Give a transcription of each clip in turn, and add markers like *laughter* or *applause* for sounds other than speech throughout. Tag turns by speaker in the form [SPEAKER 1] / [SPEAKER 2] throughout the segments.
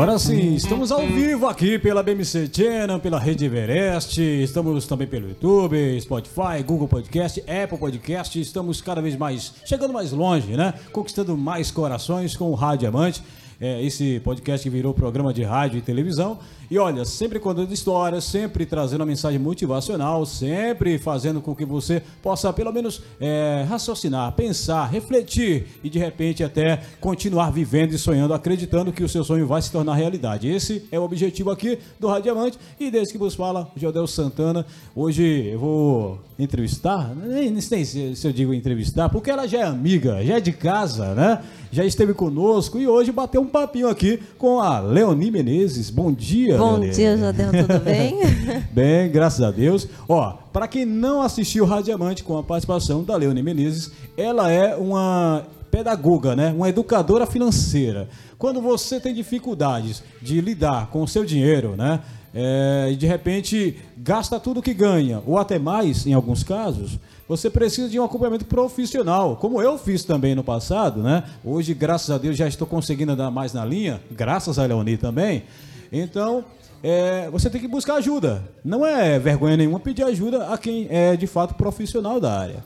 [SPEAKER 1] Agora sim, estamos ao vivo aqui pela BMC Channel, pela Rede Everest, estamos também pelo YouTube, Spotify, Google Podcast, Apple Podcast, estamos cada vez mais, chegando mais longe, né? Conquistando mais corações com o Rádio Amante. É, esse podcast que virou programa de rádio e televisão. E olha, sempre contando histórias, sempre trazendo uma mensagem motivacional, sempre fazendo com que você possa, pelo menos, é, raciocinar, pensar, refletir e de repente até continuar vivendo e sonhando, acreditando que o seu sonho vai se tornar realidade. Esse é o objetivo aqui do Rádio Diamante. E desde que vos fala, Jodel Santana. Hoje eu vou entrevistar, nem, nem sei se, eu digo entrevistar, porque ela já é amiga, já é de casa, né? Já esteve conosco e hoje bateu um papinho aqui com a Leonie Menezes. Bom dia,
[SPEAKER 2] Bom dia, Jadel, tudo bem? *laughs*
[SPEAKER 1] Bem, graças a Deus. Ó, para quem não assistiu Radiamante com a participação da Leone Menezes, ela é uma pedagoga, né? Uma educadora financeira. Quando você tem dificuldades de lidar com o seu dinheiro, né? É, e de repente gasta tudo que ganha, ou até mais em alguns casos, você precisa de um acompanhamento profissional, como eu fiz também no passado, né? Hoje, graças a Deus, já estou conseguindo andar mais na linha, graças a Leoni também. Então, é, você tem que buscar ajuda. Não é vergonha nenhuma pedir ajuda a quem é de fato profissional da área.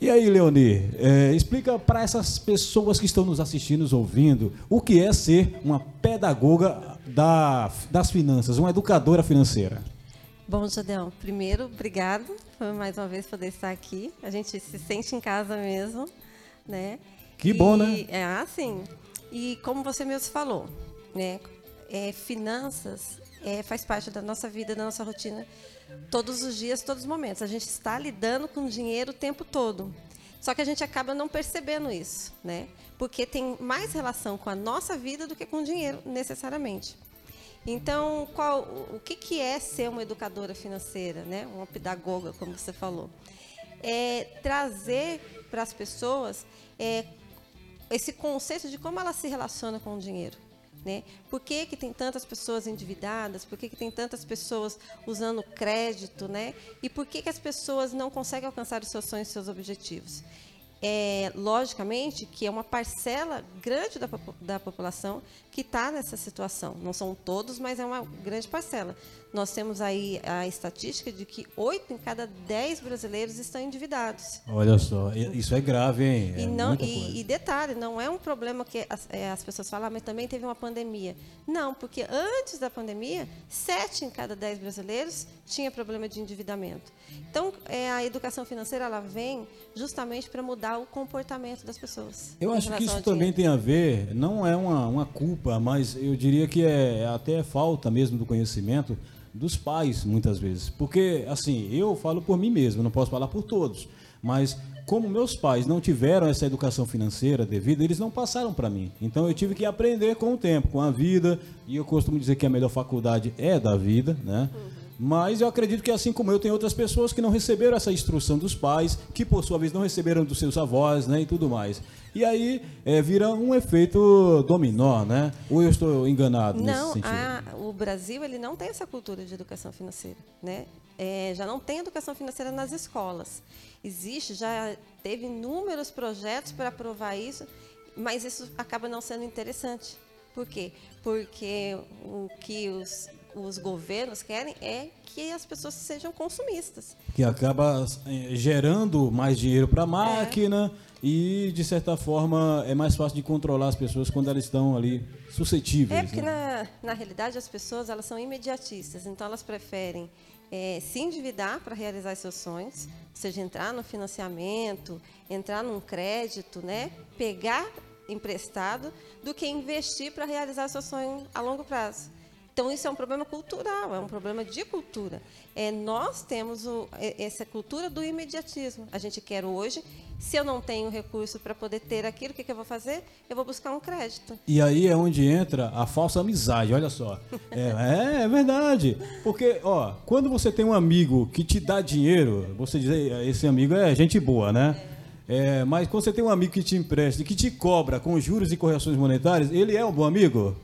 [SPEAKER 1] E aí, Leoni, é, explica para essas pessoas que estão nos assistindo, nos ouvindo, o que é ser uma pedagoga da- das finanças, uma educadora financeira.
[SPEAKER 2] Bom, Jadel, primeiro, obrigado por mais uma vez poder estar aqui. A gente se sente em casa mesmo, né?
[SPEAKER 1] Que bom,
[SPEAKER 2] E-
[SPEAKER 1] né?
[SPEAKER 2] É assim. E como você mesmo falou, né? É, finanças é, faz parte da nossa vida, da nossa rotina, todos os dias, todos os momentos. A gente está lidando com dinheiro o tempo todo. Só que a gente acaba não percebendo isso, né? Porque tem mais relação com a nossa vida do que com o dinheiro, necessariamente. Então, qual, o que, que é ser uma educadora financeira, né? uma pedagoga, como você falou? É trazer para as pessoas é, esse conceito de como ela se relaciona com o dinheiro. Né? Por que, que tem tantas pessoas endividadas? Por que, que tem tantas pessoas usando crédito? Né? E por que, que as pessoas não conseguem alcançar os seus sonhos e seus objetivos? É, logicamente que é uma parcela grande da, da população que está nessa situação. Não são todos, mas é uma grande parcela. Nós temos aí a estatística de que 8 em cada 10 brasileiros estão endividados.
[SPEAKER 1] Olha só, isso é grave, hein? É
[SPEAKER 2] E, não, e, e detalhe, não é um problema que as, é, as pessoas falam, "Ah, mas também teve uma pandemia. Não, porque antes da pandemia, 7 em cada 10 brasileiros tinha problema de endividamento. Então, é, a educação financeira ela vem justamente para mudar o comportamento das pessoas.
[SPEAKER 1] Eu acho que isso também tem a ver, não é uma, uma culpa, mas eu diria que é até falta mesmo do conhecimento dos pais, muitas vezes. Porque, assim, eu falo por mim mesmo, não posso falar por todos, mas como meus pais não tiveram essa educação financeira devida, eles não passaram para mim. Então eu tive que aprender com o tempo, com a vida, e eu costumo dizer que a melhor faculdade é da vida, né? Mas eu acredito que assim como eu, tem outras pessoas que não receberam essa instrução dos pais, que por sua vez não receberam dos seus avós, né, e tudo mais. E aí é, vira um efeito dominó, né? Ou eu estou enganado nesse
[SPEAKER 2] Não,
[SPEAKER 1] sentido?
[SPEAKER 2] a- o Brasil ele não tem essa cultura de educação financeira, né? É, já não tem educação financeira nas escolas. Existe, já teve inúmeros projetos para aprovar isso, mas isso acaba não sendo interessante. Por quê? Porque o que os, os governos querem é que as pessoas sejam consumistas.
[SPEAKER 1] Que acaba eh, gerando mais dinheiro para a máquina e, de certa forma, é mais fácil de controlar as pessoas quando elas estão ali suscetíveis.
[SPEAKER 2] É porque
[SPEAKER 1] né?
[SPEAKER 2] na, na realidade as pessoas elas são imediatistas, então elas preferem é, se endividar para realizar seus sonhos, ou seja, entrar no financiamento, entrar num crédito, né, pegar emprestado, do que investir para realizar seu sonho a longo prazo. Então isso é um problema cultural, é um problema de cultura. É, nós temos o, é, essa cultura do imediatismo. A gente quer hoje. Se eu não tenho recurso para poder ter aquilo, o que, que, eu vou fazer? Eu vou buscar um crédito.
[SPEAKER 1] E aí é onde entra a falsa amizade, olha só. É, é, é verdade. Porque, ó, quando você tem um amigo que te dá dinheiro, você diz, esse amigo é gente boa, né? É, mas quando você tem um amigo que te empresta que te cobra com juros e correções monetárias, ele é um bom amigo?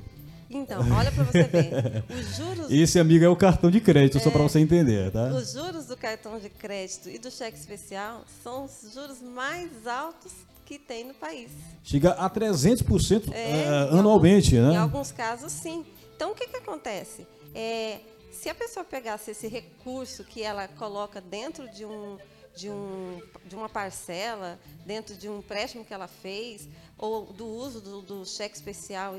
[SPEAKER 2] Então, olha para você ver. Os juros. *laughs*
[SPEAKER 1] Esse amigo é o cartão de crédito, é, só para você entender, tá?
[SPEAKER 2] Os juros do cartão de crédito e do cheque especial são os juros mais altos que tem no país.
[SPEAKER 1] Chega a 300% é, uh, anualmente,
[SPEAKER 2] alguns,
[SPEAKER 1] né?
[SPEAKER 2] Em alguns casos, sim. Então, o que, que acontece? É, se a pessoa pegasse esse recurso que ela coloca dentro de um de, um, de uma parcela, dentro de um empréstimo que ela fez, ou do uso do, do cheque especial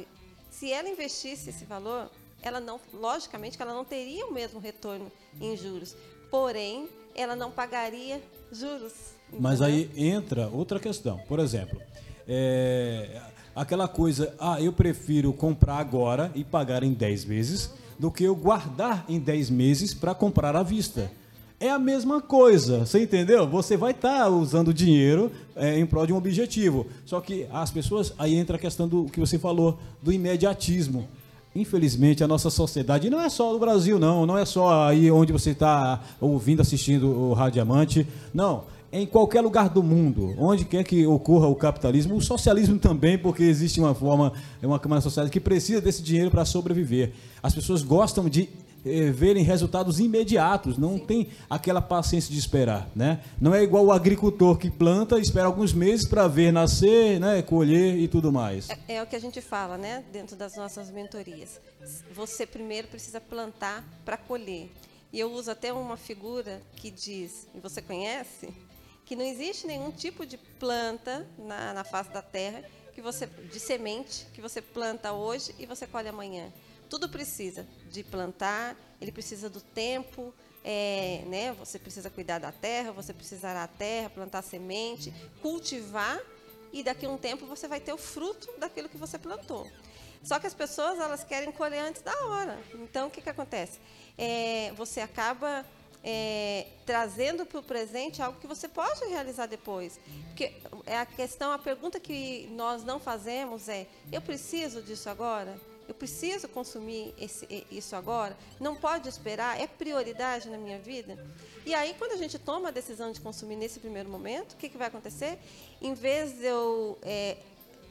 [SPEAKER 2] se ela investisse esse valor, ela não, logicamente, ela não teria o mesmo retorno em juros. Porém, ela não pagaria juros.
[SPEAKER 1] Mas aí entra outra questão. Por exemplo, é, aquela coisa, ah, eu prefiro comprar agora e pagar em 10 meses do que eu guardar em 10 meses para comprar à vista. É a mesma coisa, você entendeu? Você vai estar tá usando dinheiro é, em prol de um objetivo. Só que as pessoas, aí entra a questão do que você falou, do imediatismo. Infelizmente, a nossa sociedade, não é só no Brasil, não, não é só aí onde você está ouvindo, assistindo o Rádio Diamante, não. É em qualquer lugar do mundo, onde quer que ocorra o capitalismo, o socialismo também, porque existe uma forma, uma Câmara Sociedade que precisa desse dinheiro para sobreviver. As pessoas gostam de eh, verem resultados imediatos, não Sim. tem aquela paciência de esperar, né? Não é igual o agricultor que planta, espera alguns meses para ver nascer, né, colher e tudo mais.
[SPEAKER 2] É, é, o que a gente fala, né, dentro das nossas mentorias. Você primeiro precisa plantar para colher. E eu uso até uma figura que diz, e você conhece, que não existe nenhum tipo de planta na, na face da terra que você de semente que você planta hoje e você colhe amanhã tudo precisa de plantar, ele precisa do tempo, é, né? Você precisa cuidar da terra, você precisará da terra, plantar semente, cultivar e daqui a um tempo você vai ter o fruto daquilo que você plantou. Só que as pessoas elas querem colher antes da hora. Então o que que acontece? É, você acaba é, trazendo para o presente algo que você pode realizar depois. Porque é a questão, a pergunta que nós não fazemos é: eu preciso disso agora? Eu preciso consumir esse, isso agora? Não pode esperar? É prioridade na minha vida? E aí, quando a gente toma a decisão de consumir nesse primeiro momento, o que, que vai acontecer? Em vez de eu é,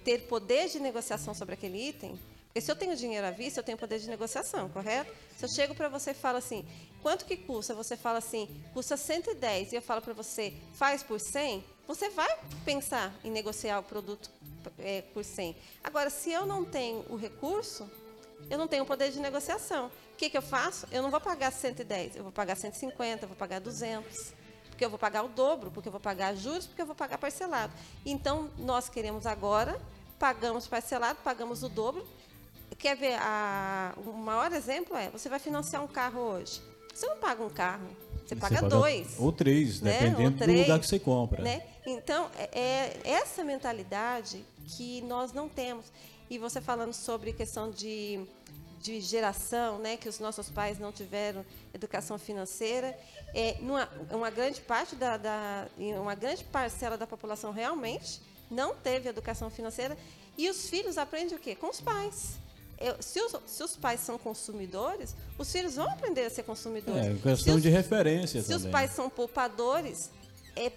[SPEAKER 2] ter poder de negociação sobre aquele item, porque se eu tenho dinheiro à vista, eu tenho poder de negociação, correto? Se eu chego para você e falo assim, quanto que custa? Você fala assim, custa 110, e eu falo para você, faz por 100, você vai pensar em negociar o produto é, por 100. Agora, se eu não tenho o recurso, eu não tenho o poder de negociação. O que, que eu faço? Eu não vou pagar 110, eu vou pagar 150, eu vou pagar 200. Porque eu vou pagar o dobro, porque eu vou pagar juros, porque eu vou pagar parcelado. Então, nós queremos agora, pagamos parcelado, pagamos o dobro. Quer ver, a, o maior exemplo é, você vai financiar um carro hoje. Você não paga um carro, você, paga, paga, dois.
[SPEAKER 1] Ou três, né? dependendo ou três, do lugar que você compra.
[SPEAKER 2] Né? Então, é, é essa mentalidade que nós não temos. E você falando sobre questão de, de geração, né, que os nossos pais não tiveram educação financeira, é, numa, uma grande parte da, da, uma grande parcela da população realmente não teve educação financeira e os filhos aprendem o quê? Com os pais. Eu, se, os, se, os, pais são consumidores, os filhos vão aprender a ser consumidores.
[SPEAKER 1] É, questão de referência
[SPEAKER 2] se
[SPEAKER 1] também.
[SPEAKER 2] Se os pais são poupadores, é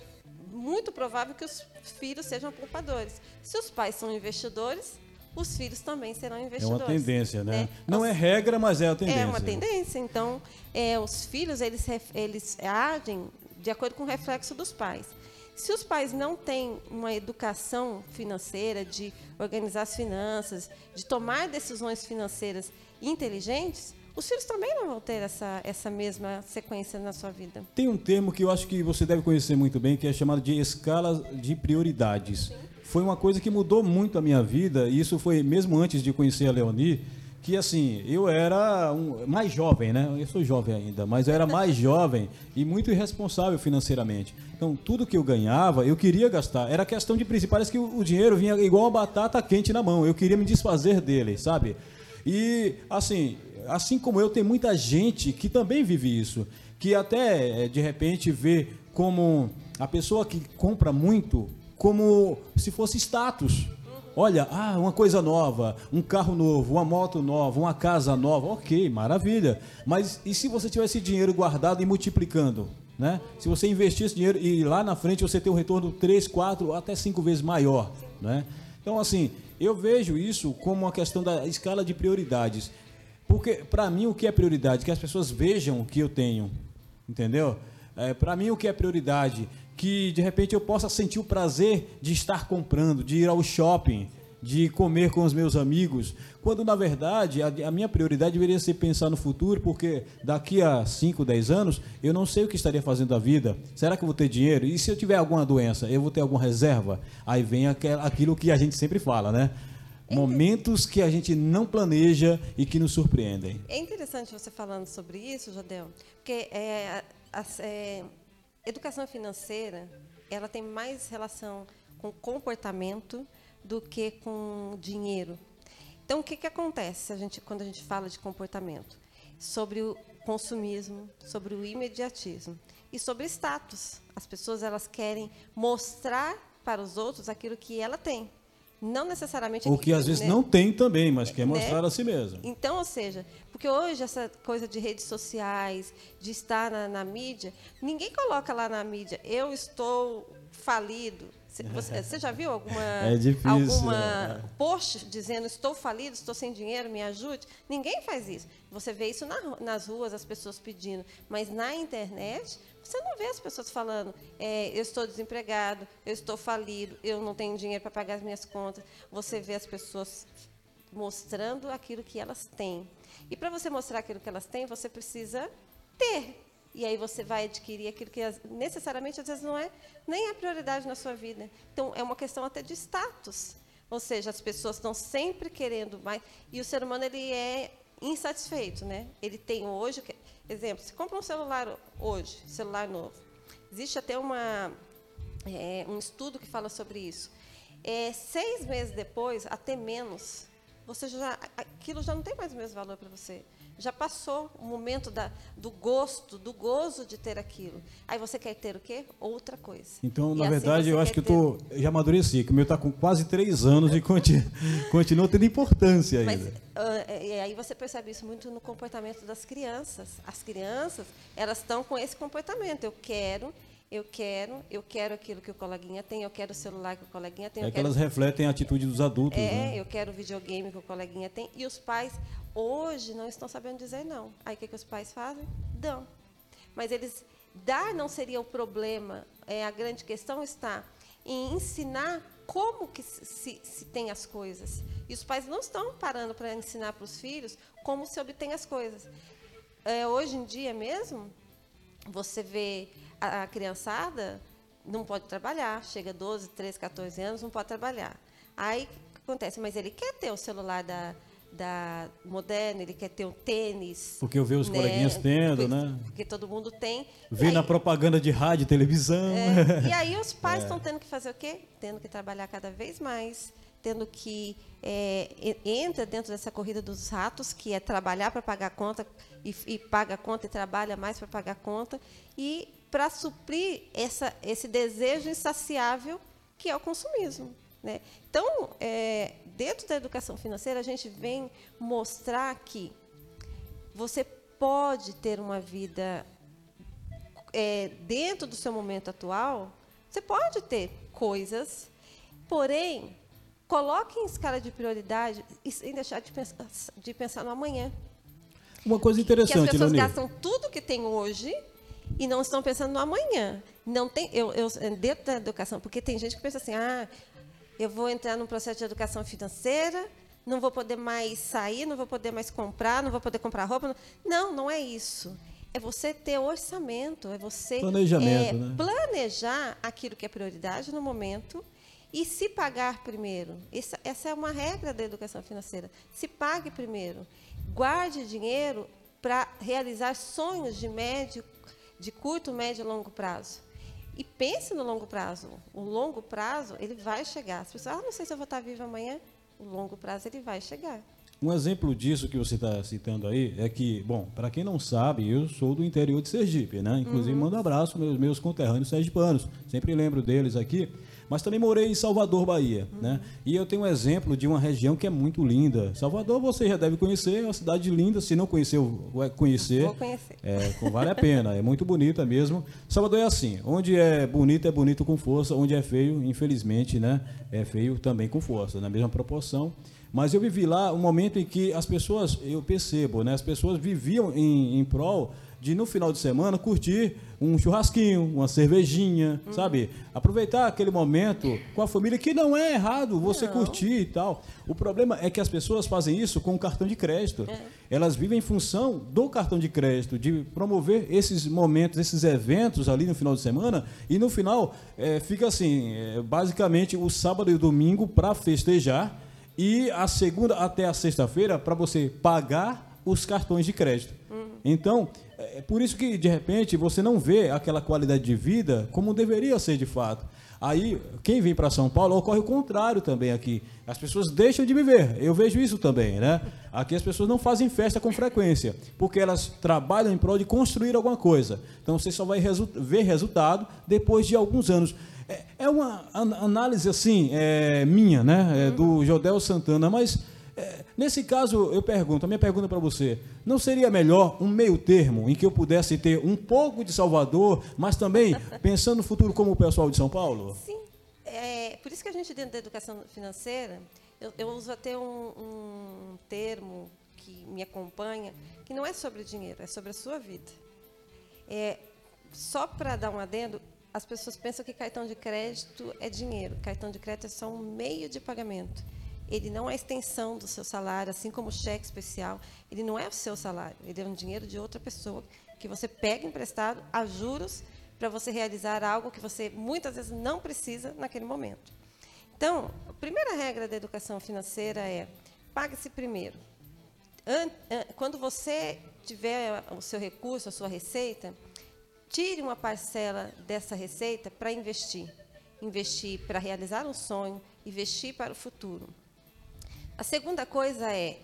[SPEAKER 2] muito provável que os filhos sejam poupadores. Se os pais são investidores, os filhos também serão investidores.
[SPEAKER 1] É uma tendência, né? né? Não é regra, mas é a tendência.
[SPEAKER 2] É uma tendência. Então, é, os filhos eles, eles agem de acordo com o reflexo dos pais. Se os pais não têm uma educação financeira, de organizar as finanças, de tomar decisões financeiras inteligentes, os filhos também não vão ter essa, essa mesma sequência na sua vida.
[SPEAKER 1] Tem um termo que eu acho que você deve conhecer muito bem, que é chamado de escala de prioridades. Foi uma coisa que mudou muito a minha vida, e isso foi mesmo antes de conhecer a Leonie, que assim, eu era um, mais jovem, né? Eu sou jovem ainda, mas eu era mais *laughs* jovem e muito irresponsável financeiramente. Então, tudo que eu ganhava, eu queria gastar. Era questão de princípio, parece que o, o dinheiro vinha igual uma batata quente na mão. Eu queria me desfazer dele, sabe? E assim, assim como eu, tem muita gente que também vive isso, que até eh, de repente vê como a pessoa que compra muito como se fosse status. Olha, ah, uma coisa nova, um carro novo, uma moto nova, uma casa nova, ok, maravilha. Mas e se você tivesse dinheiro guardado e multiplicando? Né? Se você investir esse dinheiro e lá na frente você ter um retorno 3, 4, até 5 vezes maior. Né? Então, assim, eu vejo isso como uma questão da escala de prioridades. Porque, para mim, o que é prioridade? Que as pessoas vejam o que eu tenho. Entendeu? É, para mim, o que é prioridade? que de repente eu possa sentir o prazer de estar comprando, de ir ao shopping, de comer com os meus amigos, quando na verdade a, a, minha prioridade deveria ser pensar no futuro, porque daqui a 5, 10 anos eu não sei o que estaria fazendo da vida. Será que eu vou ter dinheiro? E se eu tiver alguma doença, eu vou ter alguma reserva? Aí vem aquilo que a gente sempre fala, né? Momentos que a gente não planeja e que nos surpreendem.
[SPEAKER 2] É interessante você falando sobre isso, Jodel, porque é, é educação financeira, ela tem mais relação com comportamento do que com dinheiro. Então, o que, que acontece a gente, quando a gente fala de comportamento? Sobre o consumismo, sobre o imediatismo e sobre status. As pessoas elas querem mostrar para os outros aquilo que ela tem. Não necessariamente.
[SPEAKER 1] O que às vezes né? não tem também, mas quer mostrar né? a si mesmo.
[SPEAKER 2] Então, ou seja, porque hoje essa coisa de redes sociais, de estar na, na mídia, ninguém coloca lá na mídia, eu estou falido, você, *laughs* você, já viu alguma,
[SPEAKER 1] é difícil,
[SPEAKER 2] alguma
[SPEAKER 1] né?
[SPEAKER 2] post dizendo estou falido, estou sem dinheiro, me ajude? Ninguém faz isso. Você vê isso na, nas ruas, as pessoas pedindo. Mas na internet, você não vê as pessoas falando é, eu estou desempregado, eu estou falido, eu não tenho dinheiro para pagar as minhas contas. Você vê as pessoas mostrando aquilo que elas têm. E para você mostrar aquilo que elas têm, você precisa ter. E aí você vai adquirir aquilo que necessariamente às vezes não é nem a prioridade na sua vida. Então é uma questão até de status. Ou seja, as pessoas estão sempre querendo mais e o ser humano ele é insatisfeito, né? Ele tem hoje, exemplo, você compra um celular hoje, celular novo. Existe até uma é, um estudo que fala sobre isso. É, seis meses depois, até menos, você já aquilo já não tem mais o mesmo valor para você já passou o momento da, do gosto, do gozo de ter aquilo. Aí você quer ter o quê? Outra coisa.
[SPEAKER 1] Então, e na assim verdade, eu acho que eu tô, já amadureci, que o meu está com quase três anos e continua, *laughs* continua tendo importância ainda. Mas,
[SPEAKER 2] uh, e aí você percebe isso muito no comportamento das crianças. As crianças, elas estão com esse comportamento. Eu quero, eu quero, eu quero aquilo que o coleguinha tem, eu quero o celular que o coleguinha tem.
[SPEAKER 1] É
[SPEAKER 2] que
[SPEAKER 1] elas refletem a atitude dos adultos.
[SPEAKER 2] É,
[SPEAKER 1] né?
[SPEAKER 2] eu quero o videogame que o coleguinha tem. E os pais, hoje, não estão sabendo dizer não. Aí o que, que os pais fazem? Dão. Mas eles, dar não seria o problema. É, a grande questão está em ensinar como que se, se tem as coisas. E os pais não estão parando para ensinar para os filhos como se obtém as coisas. É, hoje em dia mesmo, você vê a, a criançada não pode trabalhar, chega 12, 13, 14 anos, não pode trabalhar. Aí o que acontece? Mas ele quer ter o celular da, da moderna, ele quer ter um tênis.
[SPEAKER 1] Porque eu vejo os né? coleguinhas tendo,
[SPEAKER 2] porque,
[SPEAKER 1] né?
[SPEAKER 2] Porque todo mundo tem.
[SPEAKER 1] Vê na propaganda de rádio e televisão.
[SPEAKER 2] É, e aí os *laughs* pais estão é. tendo que fazer o quê? Tendo que trabalhar cada vez mais, tendo que é, entra dentro dessa corrida dos ratos, que é trabalhar para pagar a conta e, e paga a conta e trabalha mais para pagar a conta. E para suprir essa, esse desejo insaciável que é o consumismo. Né? Então, é, dentro da educação financeira, a gente vem mostrar que você pode ter uma vida é, dentro do seu momento atual, você pode ter coisas, porém, coloque em escala de prioridade e sem deixar de pensar, de pensar no amanhã.
[SPEAKER 1] Uma coisa interessante, que
[SPEAKER 2] as pessoas
[SPEAKER 1] Leonir.
[SPEAKER 2] gastam tudo que tem hoje e não estão pensando no amanhã. Não tem, eu, eu, dentro da educação, porque tem gente que pensa assim, ah, eu vou entrar num processo de educação financeira, não vou poder mais sair, não vou poder mais comprar, não vou poder comprar roupa. Não, não é isso. É você ter orçamento, é você
[SPEAKER 1] Planejamento,
[SPEAKER 2] é,
[SPEAKER 1] né?
[SPEAKER 2] planejar aquilo que é prioridade no momento e se pagar primeiro. Essa, essa é uma regra da educação financeira. Se pague primeiro. Guarde dinheiro para realizar sonhos de médio, de curto, médio e longo prazo. E pense no longo prazo. O longo prazo, ele vai chegar. As pessoas, ah, não sei se eu vou estar viva amanhã. O longo prazo, ele vai chegar.
[SPEAKER 1] Um exemplo disso que você está citando aí é que, bom, para quem não sabe, eu sou do interior de Sergipe, né? Inclusive, mando um abraço meus, meus conterrâneos sergipanos. Sempre lembro deles aqui. Mas também morei em Salvador, Bahia, né? E eu tenho um exemplo de uma região que é muito linda. Salvador você já deve conhecer, é uma cidade linda. Se não conheceu, vai conhecer.
[SPEAKER 2] Vou conhecer.
[SPEAKER 1] É, vale a pena, é muito bonita mesmo. Salvador é assim, onde é bonito, é bonito com força, onde é feio, infelizmente, né, é feio também com força, na mesma proporção. Mas eu vivi lá um momento em que as pessoas, eu percebo, né, as pessoas viviam em, em prol de, no final de semana, curtir um churrasquinho, uma cervejinha, sabe? Aproveitar aquele momento com a família, que não é errado você
[SPEAKER 2] Não.
[SPEAKER 1] curtir e tal. O problema é que as pessoas fazem isso com o cartão de crédito. Elas vivem em função do cartão de crédito, de promover esses momentos, esses eventos ali no final de semana, e no final eh, fica assim, eh, basicamente o sábado e o domingo para festejar, e a segunda até a sexta-feira para você pagar os cartões de crédito. Então, é por isso que de repente você não vê aquela qualidade de vida como deveria ser de fato. Aí, quem vem para São Paulo, ocorre o contrário também aqui. As pessoas deixam de viver. Eu vejo isso também, né? Aqui as pessoas não fazem festa com frequência, porque elas trabalham em prol de construir alguma coisa. Então você só vai resu- ver resultado depois de alguns anos. É, é uma an- análise assim, é, minha, né? É, do Jodel Santana, mas é, nesse caso, eu pergunto, a minha pergunta para você, não seria melhor um meio termo em que eu pudesse ter um pouco de Salvador, mas também *laughs* pensando no futuro como o pessoal de São Paulo?
[SPEAKER 2] Sim. É, por isso que a gente, dentro da educação financeira, eu, eu uso até um, um termo que me acompanha, que não é sobre dinheiro, é sobre a sua vida. É, só para dar um adendo, as pessoas pensam que cartão de crédito é dinheiro. Cartão de crédito é só um meio de pagamento. Ele não é a extensão do seu salário, assim como o cheque especial. Ele não é o seu salário, ele é um dinheiro de outra pessoa que você pega emprestado a juros para você realizar algo que você muitas vezes não precisa naquele momento. Então, a primeira regra da educação financeira é pague-se primeiro. An- an- Quando você tiver o seu recurso, a sua receita, tire uma parcela dessa receita para investir. Investir para realizar um sonho, investir para o futuro. A segunda coisa é,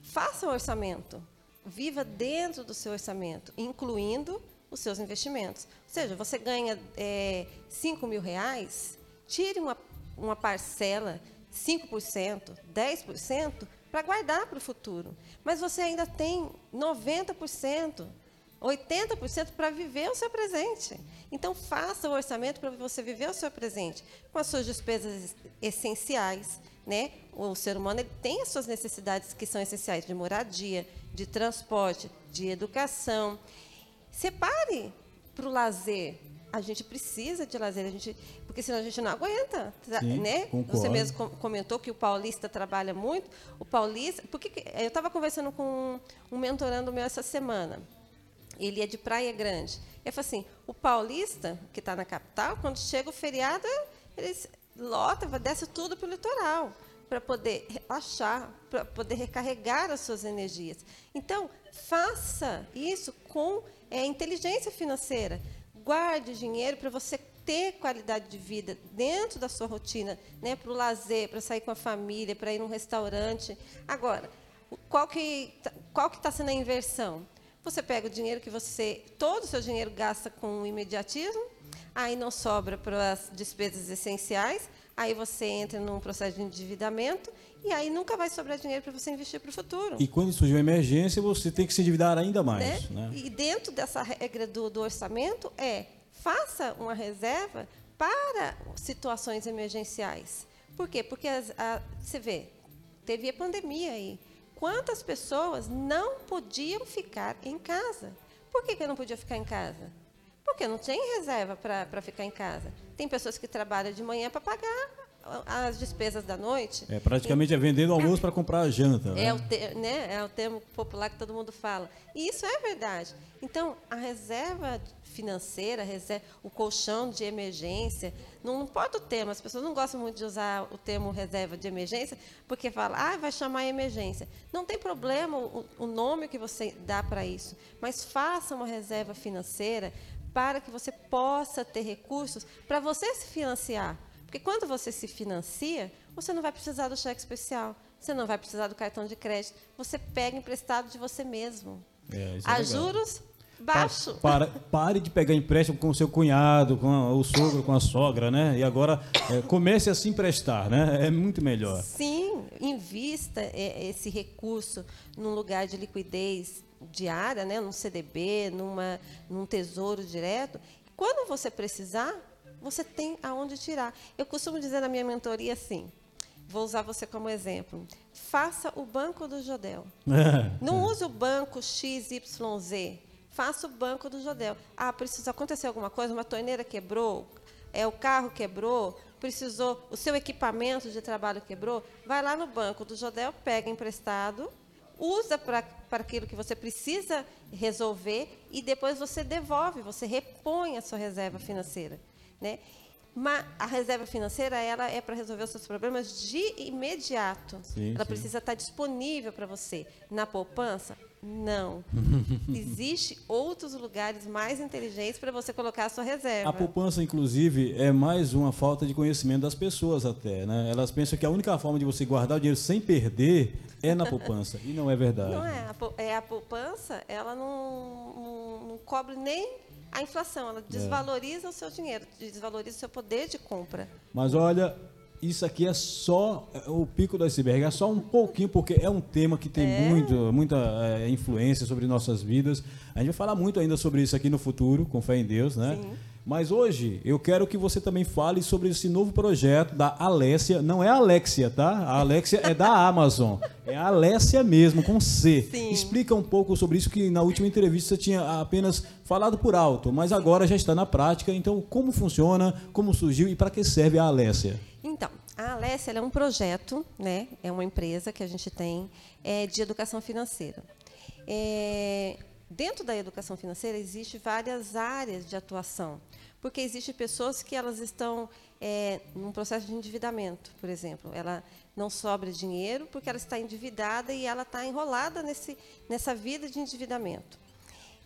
[SPEAKER 2] faça o orçamento. Viva dentro do seu orçamento, incluindo os seus investimentos. Ou seja, você ganha é, 5 mil reais, tire uma, uma parcela, 5%, 10%, para guardar para o futuro. Mas você ainda tem 90%, 80% para viver o seu presente. Então, faça o orçamento para você viver o seu presente, com as suas despesas essenciais. Né? O ser humano ele tem as suas necessidades que são essenciais, de moradia, de transporte, de educação. Separe para o lazer. A gente precisa de lazer, a gente, porque senão a gente não aguenta, tá-
[SPEAKER 1] Sim,
[SPEAKER 2] né?
[SPEAKER 1] concordo.
[SPEAKER 2] Você mesmo com- comentou que o paulista trabalha muito. O paulista, porque que- eu estava conversando com um mentorando meu essa semana. Ele é de Praia Grande. Eu falei assim, o paulista que está na capital, quando chega o feriado, eles lota, desce tudo para o litoral para poder relaxar, para poder recarregar as suas energias. Então, faça isso com é, inteligência financeira. Guarde dinheiro para você ter qualidade de vida dentro da sua rotina, né, para o lazer, para sair com a família, para ir num restaurante. Agora, qual que tá- qual que está sendo a inversão? Você pega o dinheiro que você, todo o seu dinheiro gasta com imediatismo, aí não sobra para as despesas essenciais, aí você entra num processo de endividamento e aí nunca vai sobrar dinheiro para você investir para o futuro.
[SPEAKER 1] E quando surge uma emergência, você tem que se endividar ainda mais.
[SPEAKER 2] né?
[SPEAKER 1] Né?
[SPEAKER 2] E dentro dessa regra do, do orçamento é faça uma reserva para situações emergenciais. Por quê? Porque as- a- você vê, teve a pandemia aí. Quantas pessoas não podiam ficar em casa? Por que, que não podia ficar em casa? Porque não tem reserva para ficar em casa. Tem pessoas que trabalham de manhã para pagar as despesas da noite.
[SPEAKER 1] É praticamente é vender o almoço para comprar a janta. né?
[SPEAKER 2] É o, né, é o termo popular que todo mundo fala. E isso é verdade. Então, a reserva financeira, a reserva, o colchão de emergência, não importa o termo, as pessoas não gostam muito de usar o termo reserva de emergência, porque fala, ah, vai chamar emergência. Não tem problema o, o nome que você dá para isso, mas faça uma reserva financeira para que você possa ter recursos para você se financiar. Porque quando você se financia, você não vai precisar do cheque especial, você não vai precisar do cartão de crédito, você pega emprestado de você mesmo.
[SPEAKER 1] É, é
[SPEAKER 2] a
[SPEAKER 1] legal.
[SPEAKER 2] juros baixo.
[SPEAKER 1] Para, pare de pegar empréstimo com o seu cunhado, com a- o sogro, com a sogra, né? E agora é, comece a se emprestar, né? É muito melhor.
[SPEAKER 2] Sim, invista é, esse recurso num lugar de liquidez diária, né, num CDB, numa, num tesouro direto. Quando você precisar, você tem aonde tirar. Eu costumo dizer na minha mentoria assim, vou usar você como exemplo. Faça o banco do Jodel. *laughs* Não use o banco XYZ. Faça o banco do Jodel. Ah, precisa acontecer alguma coisa, uma torneira quebrou, é o carro quebrou, precisou, o seu equipamento de trabalho quebrou, vai lá no banco do Jodel, pega emprestado, usa para aquilo que você precisa resolver e depois você devolve, você repõe a sua reserva financeira, né? Mas a reserva financeira ela é para resolver os seus problemas de imediato.
[SPEAKER 1] Sim,
[SPEAKER 2] ela
[SPEAKER 1] sim.
[SPEAKER 2] precisa estar disponível para você. Na poupança, não. *laughs* Existe outros lugares mais inteligentes para você colocar a sua reserva.
[SPEAKER 1] A poupança, inclusive, é mais uma falta de conhecimento das pessoas até, né? Elas pensam que a única forma de você guardar o dinheiro sem perder é na poupança. E não é verdade.
[SPEAKER 2] Não é. A, é, a poupança, ela não, não, não cobre nem a inflação.
[SPEAKER 1] É.
[SPEAKER 2] Ela desvaloriza o seu dinheiro, desvaloriza o seu poder de compra.
[SPEAKER 1] Mas olha, isso aqui é só é, o pico do iceberg, é só um pouquinho, porque é um tema que tem muito, muita é, influência sobre nossas vidas. A gente vai falar muito ainda sobre isso aqui no futuro, com fé em Deus, né?
[SPEAKER 2] Sim.
[SPEAKER 1] Mas hoje eu quero que você também fale sobre esse novo projeto da Alessia. Não é a Alexia, tá? A Alexia é da Amazon. É a Alessia mesmo, com C.
[SPEAKER 2] Sim.
[SPEAKER 1] Explica um pouco sobre isso, que na última entrevista você tinha apenas falado por alto, mas agora já está na prática. Então, como funciona, como surgiu e para que serve a Alessia?
[SPEAKER 2] Então, a Alessia é um projeto, né? é uma empresa que a gente tem é, de educação financeira. É, dentro da educação financeira, existe várias áreas de atuação, porque existem pessoas que elas estão é, num processo de endividamento, por exemplo. Ela não sobra dinheiro porque ela está endividada e ela está enrolada nesse, nessa vida de endividamento.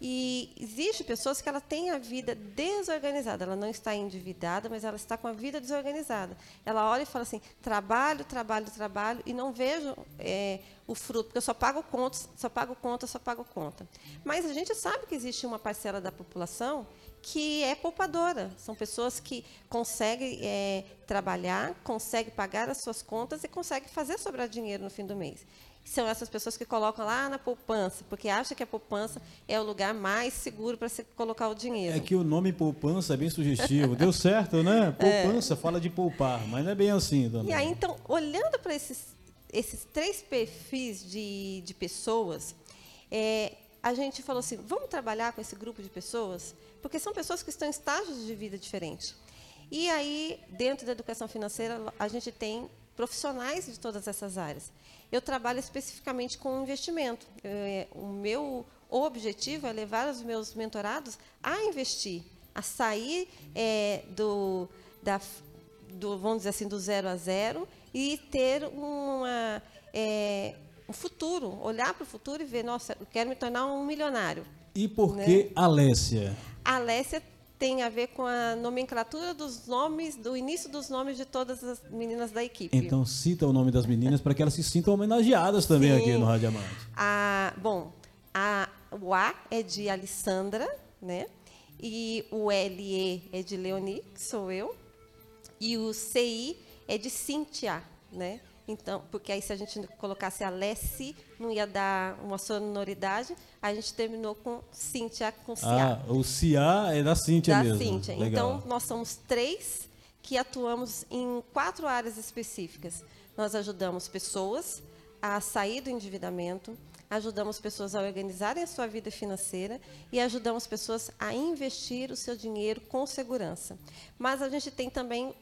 [SPEAKER 2] E existe pessoas que ela tem a vida desorganizada. Ela não está endividada, mas ela está com a vida desorganizada. Ela olha e fala assim: trabalho, trabalho, trabalho e não vejo é, o fruto, porque eu só pago contas, só pago conta, só pago conta. Mas a gente sabe que existe uma parcela da população que é poupadora. São pessoas que conseguem é, trabalhar, conseguem pagar as suas contas e conseguem fazer sobrar dinheiro no fim do mês são essas pessoas que colocam lá na poupança, porque acham que a poupança é o lugar mais seguro para se colocar o dinheiro.
[SPEAKER 1] É que o nome poupança é bem sugestivo. Deu certo, né? *laughs* Poupança fala de poupar, mas não é bem assim também.
[SPEAKER 2] E aí, então, olhando para esses, esses três perfis de, de pessoas, é, a gente falou assim: vamos trabalhar com esse grupo de pessoas? Porque são pessoas que estão em estágios de vida diferentes. E aí, dentro da educação financeira, a gente tem profissionais de todas essas áreas. Eu trabalho especificamente com investimento. É, o meu objetivo é levar os meus mentorados a investir, a sair é, do, da, do, vamos dizer assim, do zero a zero e ter uma, é, um futuro, olhar para o futuro e ver, nossa, eu quero me tornar um milionário.
[SPEAKER 1] E por
[SPEAKER 2] né?
[SPEAKER 1] que Alessia?
[SPEAKER 2] A Alessia tem a ver com a nomenclatura dos nomes, do início dos nomes de todas as meninas da equipe.
[SPEAKER 1] Então cita o nome das meninas para que elas se sintam homenageadas também
[SPEAKER 2] Sim.
[SPEAKER 1] aqui no Rádio Amante.
[SPEAKER 2] A, bom, a, o A é de Alessandra, né? E o LE é de Leoni, que sou eu. E o CI é de Cíntia, né? Então, porque aí se a gente colocasse Alessi, não ia dar uma sonoridade. A gente terminou com Cíntia, com CA.
[SPEAKER 1] Ah, o CIA é da Cíntia
[SPEAKER 2] da
[SPEAKER 1] mesmo.
[SPEAKER 2] Cíntia.
[SPEAKER 1] Legal.
[SPEAKER 2] Então, nós somos três que atuamos em quatro áreas específicas. Nós ajudamos pessoas a sair do endividamento, ajudamos pessoas a organizarem a sua vida financeira e ajudamos pessoas a investir o seu dinheiro com segurança. Mas a gente tem também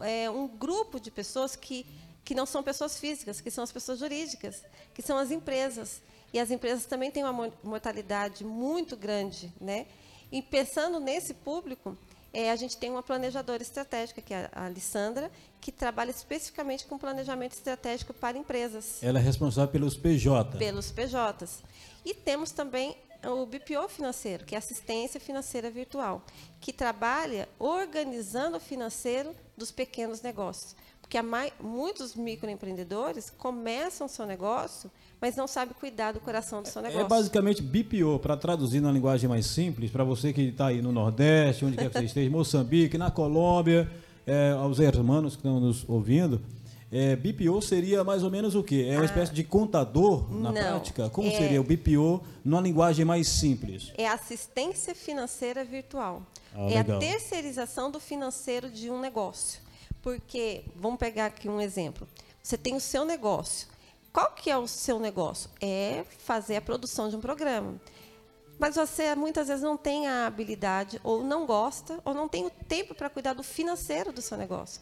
[SPEAKER 2] é, um grupo de pessoas que, que não são pessoas físicas, que são as pessoas jurídicas, que são as empresas. E as empresas também têm uma mo- mortalidade muito grande, né? E pensando nesse público, é, a gente tem uma planejadora estratégica, que é a Alessandra, que trabalha especificamente com planejamento estratégico para empresas
[SPEAKER 1] Ela é responsável pelos PJ.
[SPEAKER 2] pelos PJs. E temos também o BPO financeiro, que é assistência financeira virtual, que trabalha organizando o financeiro dos pequenos negócios. Porque muitos microempreendedores começam seu negócio, mas não sabem cuidar do coração do seu
[SPEAKER 1] É
[SPEAKER 2] negócio.
[SPEAKER 1] basicamente BPO, para traduzir na linguagem mais simples, para você que está aí no Nordeste, onde quer que você *laughs* esteja, Moçambique, na Colômbia, é, aos hermanos que estão nos ouvindo. É, BPO seria mais ou menos o quê? É uma espécie de contador na
[SPEAKER 2] Ah. Não,
[SPEAKER 1] prática? Como
[SPEAKER 2] é-
[SPEAKER 1] seria o BPO numa linguagem mais simples?
[SPEAKER 2] É assistência financeira virtual.
[SPEAKER 1] Ah,
[SPEAKER 2] é
[SPEAKER 1] legal.
[SPEAKER 2] a terceirização do financeiro de um negócio. Porque, vamos pegar aqui um exemplo. Você tem o seu negócio. Qual que é o seu negócio? É fazer a produção de um programa. Mas você muitas vezes não tem a habilidade, ou não gosta, ou não tem o tempo para cuidar do financeiro do seu negócio.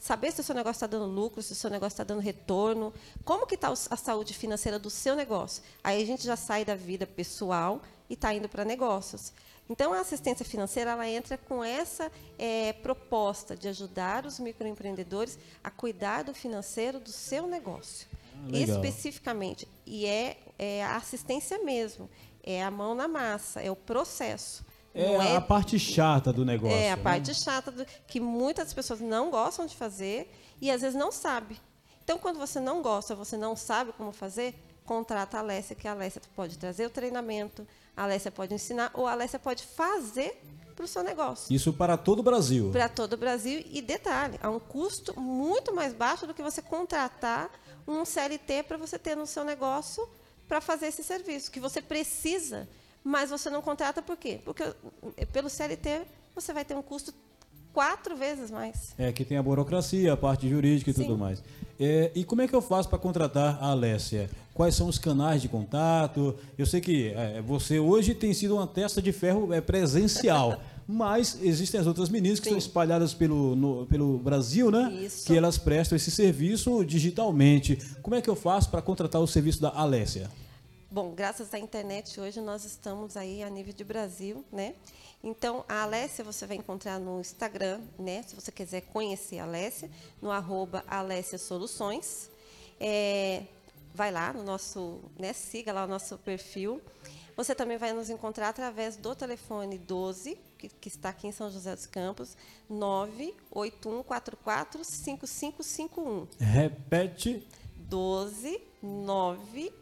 [SPEAKER 2] Saber se o seu negócio está dando lucro, se o seu negócio está dando retorno, como que está a saúde financeira do seu negócio. Aí a gente já sai da vida pessoal e está indo para negócios. Então, a assistência financeira ela entra com essa eh, proposta de ajudar os microempreendedores a cuidar do financeiro do seu negócio.
[SPEAKER 1] Ah, legal.
[SPEAKER 2] Especificamente. E é, é a assistência mesmo. É a mão na massa, é o processo.
[SPEAKER 1] É
[SPEAKER 2] Não
[SPEAKER 1] a parte chata do negócio.
[SPEAKER 2] é a
[SPEAKER 1] né?
[SPEAKER 2] parte chata do, que muitas pessoas não gostam de fazer e às vezes não sabe. Então, quando você não gosta, você não sabe como fazer, contrata a Alessia, que a Alessia pode trazer o treinamento, a Alessia pode ensinar ou a Alessia pode fazer para o seu negócio.
[SPEAKER 1] Isso para todo o Brasil.
[SPEAKER 2] Para todo o Brasil. E detalhe, há um custo muito mais baixo do que você contratar um CLT para você ter no seu negócio para fazer esse serviço, que você precisa, mas você não contrata por quê? Porque eh, pelo CLT você vai ter um custo quatro vezes mais.
[SPEAKER 1] É, que tem a burocracia, a parte jurídica e
[SPEAKER 2] Sim.
[SPEAKER 1] tudo mais. É, e como é que eu faço para contratar a Alessia? Quais são os canais de contato? Eu sei que é, você hoje tem sido uma testa de ferro é, presencial, *laughs* mas existem as outras meninas que
[SPEAKER 2] Sim.
[SPEAKER 1] estão espalhadas pelo, no- pelo Brasil, né?
[SPEAKER 2] Isso.
[SPEAKER 1] Que elas prestam esse serviço digitalmente. Como é que eu faço para contratar o serviço da Alessia?
[SPEAKER 2] Bom, graças à internet hoje nós estamos aí a nível de Brasil, né? Então, a Alessia você vai encontrar no Instagram, né? Se você quiser conhecer a Alessia, no arroba Alessia Soluções. É, vai lá no nosso, né? Siga lá o nosso perfil. Você também vai nos encontrar através do telefone 12, que, que está aqui em São José dos Campos, 98144 5551.
[SPEAKER 1] Repete.
[SPEAKER 2] 12 9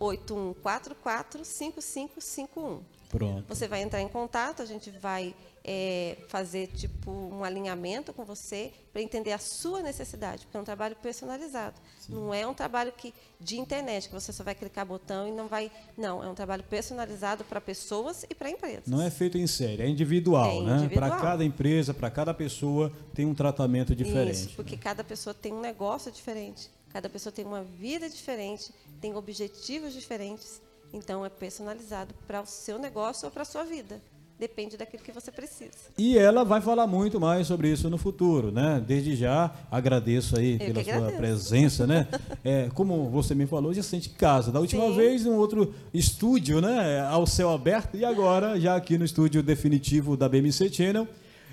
[SPEAKER 2] 8144 5551.
[SPEAKER 1] Pronto.
[SPEAKER 2] Você vai entrar em contato, a gente vai é, fazer tipo um alinhamento com você para entender a sua necessidade, porque é um trabalho personalizado. Não é um trabalho que de internet que você só vai clicar botão e não vai. Não, é um trabalho personalizado para pessoas e para empresas.
[SPEAKER 1] Não é feito em série, é individual,
[SPEAKER 2] É
[SPEAKER 1] né?
[SPEAKER 2] individual.
[SPEAKER 1] Para cada empresa, para cada pessoa tem um tratamento diferente.
[SPEAKER 2] Isso, porque cada pessoa tem um negócio diferente, cada pessoa tem uma vida diferente, tem objetivos diferentes. Então é personalizado para o seu negócio ou para a sua vida. Depende daquilo que você precisa.
[SPEAKER 1] E ela vai falar muito mais sobre isso no futuro, né? Desde já agradeço aí
[SPEAKER 2] que
[SPEAKER 1] pela sua
[SPEAKER 2] agradeço.
[SPEAKER 1] presença, né? *laughs* É, como você me falou, já se sente casa. Da última
[SPEAKER 2] Sim.
[SPEAKER 1] vez, num outro estúdio, né? Ao céu aberto. E agora, já aqui no estúdio definitivo da BMC Channel.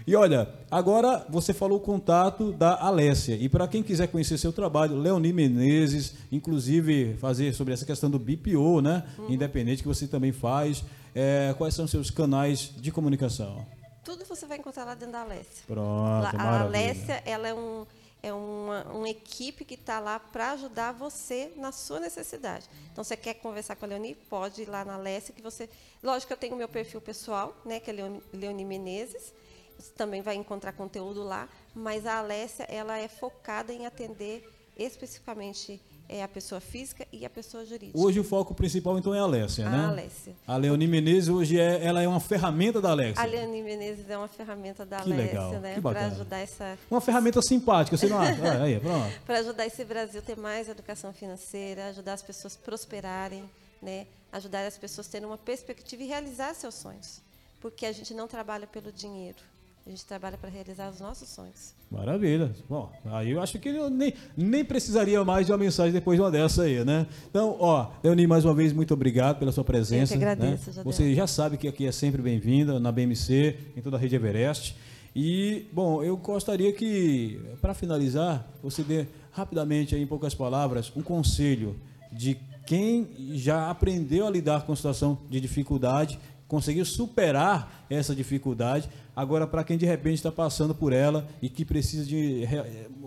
[SPEAKER 1] E olha, agora você falou o contato da Alessia. E para quem quiser conhecer seu trabalho, Leoni Menezes, inclusive fazer sobre essa questão do BPO, né?
[SPEAKER 2] Uhum.
[SPEAKER 1] Independente que você também faz. É, quais são seus canais de comunicação?
[SPEAKER 2] Tudo você vai encontrar lá dentro da Alessia.
[SPEAKER 1] Pronto,
[SPEAKER 2] a
[SPEAKER 1] maravilha.
[SPEAKER 2] Alessia, ela é, um, é uma, uma equipe que está lá para ajudar você na sua necessidade. Então, você quer conversar com a Leoni, pode ir lá na Alessia, que você... Lógico que eu tenho o meu perfil pessoal, né, que é Leoni, Leoni Menezes. Você também vai encontrar conteúdo lá, mas a Alessia, ela é focada em atender especificamente é, a pessoa física e a pessoa jurídica.
[SPEAKER 1] Hoje o foco principal então é a Alessia,
[SPEAKER 2] A
[SPEAKER 1] né?
[SPEAKER 2] Alessia.
[SPEAKER 1] A Leoni Menezes hoje é, ela é uma ferramenta da Alessia.
[SPEAKER 2] A Leoni Menezes é uma ferramenta da
[SPEAKER 1] Que
[SPEAKER 2] Alessia,
[SPEAKER 1] legal,
[SPEAKER 2] né,
[SPEAKER 1] que
[SPEAKER 2] para ajudar essa
[SPEAKER 1] Uma ferramenta simpática, você não acha? *laughs* Ah, aí, pronto.
[SPEAKER 2] para ajudar esse Brasil a ter mais educação financeira, ajudar as pessoas a prosperarem, né? ajudar as pessoas a terem uma perspectiva e realizar seus sonhos. Porque a gente não trabalha pelo dinheiro, A gente trabalha para realizar os nossos sonhos.
[SPEAKER 1] Maravilha. Bom, aí eu acho que eu nem, nem precisaria mais de uma mensagem depois de uma dessa aí, né? Então, ó, Leoni, mais uma vez, muito obrigado pela sua presença.
[SPEAKER 2] Eu que agradeço,
[SPEAKER 1] né?
[SPEAKER 2] Jadel.
[SPEAKER 1] Você já sabe que aqui é sempre bem-vinda, na BMC, em toda a rede Everest. E, bom, eu gostaria que, para finalizar, você dê rapidamente, aí, em poucas palavras, um conselho de quem já aprendeu a lidar com situação de dificuldade, conseguiu superar essa dificuldade, agora para quem de repente está passando por ela e que precisa de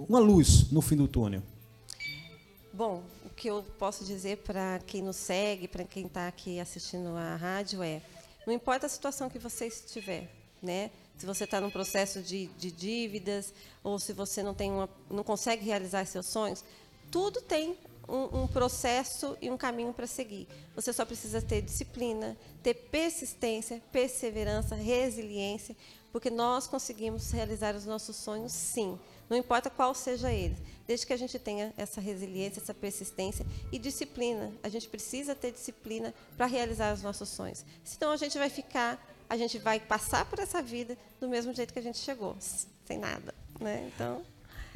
[SPEAKER 1] uma luz no fim do túnel.
[SPEAKER 2] Bom, o que eu posso dizer para quem nos segue, para quem está aqui assistindo a rádio é: não importa a situação que você estiver, né? Se você está num processo de, de dívidas ou se você não tem uma, não consegue realizar seus sonhos, tudo tem um, um processo e um caminho para seguir. Você só precisa ter disciplina, ter persistência, perseverança, resiliência, porque nós conseguimos realizar os nossos sonhos, sim. Não importa qual seja ele, desde que a gente tenha essa resiliência, essa persistência e disciplina. A gente precisa ter disciplina para realizar os nossos sonhos. Senão a gente vai ficar, a gente vai passar por essa vida do mesmo jeito que a gente chegou, sem nada, né? Então,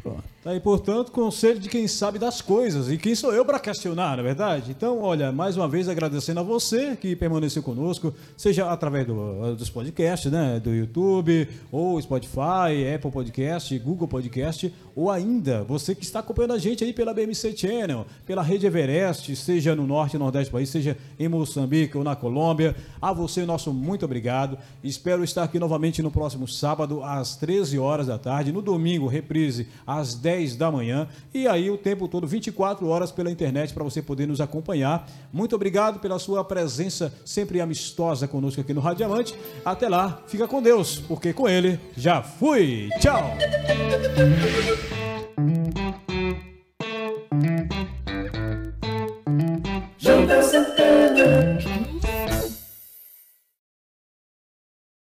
[SPEAKER 1] Pronto. Tá aí, portanto, conselho de quem sabe das coisas. E quem sou eu para questionar, não é verdade? Então, olha, mais uma vez agradecendo a você que permaneceu conosco, seja através do- dos podcasts, né? Do YouTube, ou Spotify, Apple Podcast, Google Podcast, ou ainda você que está acompanhando a gente aí pela BMC Channel, pela Rede Everest, seja no norte nordeste do país, seja em Moçambique ou na Colômbia. A você, nosso muito obrigado. Espero estar aqui novamente no próximo sábado, às 13 horas da tarde. No domingo, reprise às 10 da manhã. E aí, o tempo todo, 24 horas pela internet, para você poder nos acompanhar. Muito obrigado pela sua presença sempre amistosa conosco aqui no Rádio Diamante. Até lá, fica com Deus, porque com ele já fui. Tchau!